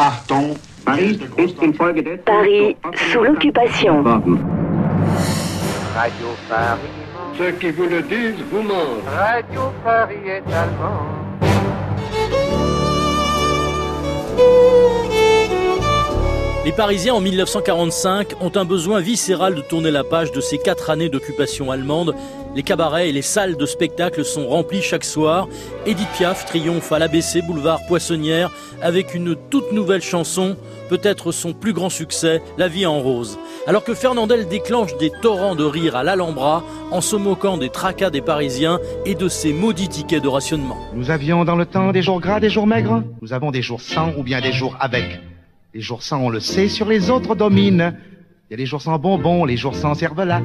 Achtung, Paris ist infolgedessen Paris sous l'occupation. Radio Paris. ceux qui vous le disent vous mentent. Radio Paris est allemand. Les Parisiens en 1945 ont un besoin viscéral de tourner la page de ces quatre années d'occupation allemande. Les cabarets et les salles de spectacle sont remplis chaque soir. Edith Piaf triomphe à l'ABC boulevard Poissonnière avec une toute nouvelle chanson, peut-être son plus grand succès, La vie en rose. Alors que Fernandel déclenche des torrents de rire à l'Alhambra en se moquant des tracas des Parisiens et de ses maudits tickets de rationnement. Nous avions dans le temps des jours gras, des jours maigres. Nous avons des jours sans ou bien des jours avec. Les jours sans, on le sait, sur les autres dominent. Il y a les jours sans bonbons, les jours sans cervelas,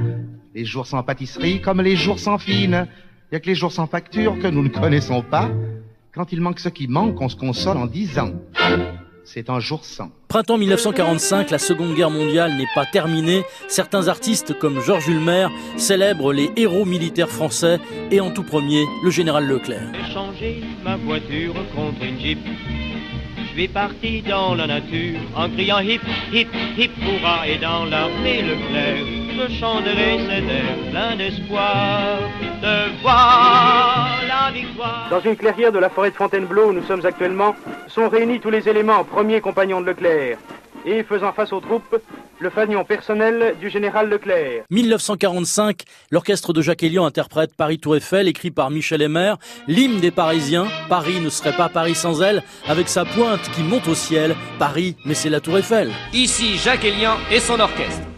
les jours sans pâtisserie comme les jours sans fine. Il y a que les jours sans facture que nous ne connaissons pas. Quand il manque ce qui manque, on se console en disant c'est un jour sans. Printemps 1945, la Seconde Guerre mondiale n'est pas terminée. Certains artistes comme Georges Ulmer célèbrent les héros militaires français et en tout premier le général Leclerc. J'ai changé ma voiture contre une Jeep. Suis parti dans la nature en criant hip, hip, hip, hurrah. Et dans l'armée Leclerc, je chanterai cet air plein d'espoir de voir la victoire. Dans une clairière de la forêt de Fontainebleau où nous sommes actuellement, sont réunis tous les éléments premiers compagnons de Leclerc. Et faisant face aux troupes, le fanion personnel du général Leclerc. 1945, l'orchestre de Jacques Elian interprète Paris Tour Eiffel, écrit par Michel Emer, l'hymne des Parisiens. Paris ne serait pas Paris sans elle, avec sa pointe qui monte au ciel. Paris, mais c'est la Tour Eiffel. Ici Jacques Elian et son orchestre.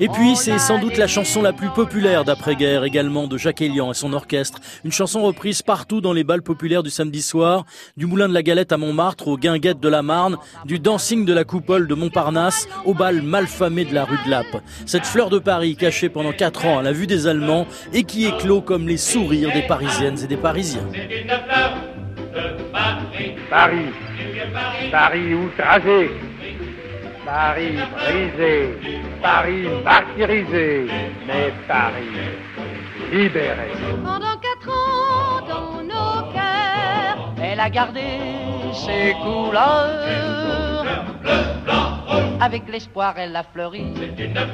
Et puis, c'est sans doute la chanson la plus populaire d'après-guerre également de Jacques Elian et son orchestre. Une chanson reprise partout dans les balles populaires du samedi soir, du Moulin de la Galette à Montmartre aux Guinguettes de la Marne, du dancing de la Coupole de Montparnasse au bal malfamé de la rue de Lappe. Cette fleur de Paris cachée pendant quatre ans à la vue des Allemands et qui éclot comme les sourires des Parisiennes et des Parisiens. Paris. Paris outragé. Paris brisé. Paris martyrisé. Mais Paris libéré. Pendant quatre ans dans nos cœurs, Elle a gardé ses couleurs. Avec l'espoir, elle a fleuri.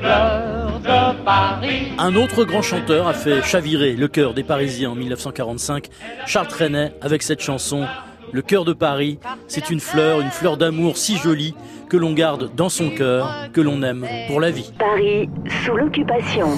Fleur de Paris. Un autre grand chanteur a fait chavirer le cœur des Parisiens en 1945, Charles Trenet, avec cette chanson Le cœur de Paris. C'est une fleur, une fleur d'amour si jolie que l'on garde dans son cœur, que l'on aime pour la vie. Paris sous l'occupation.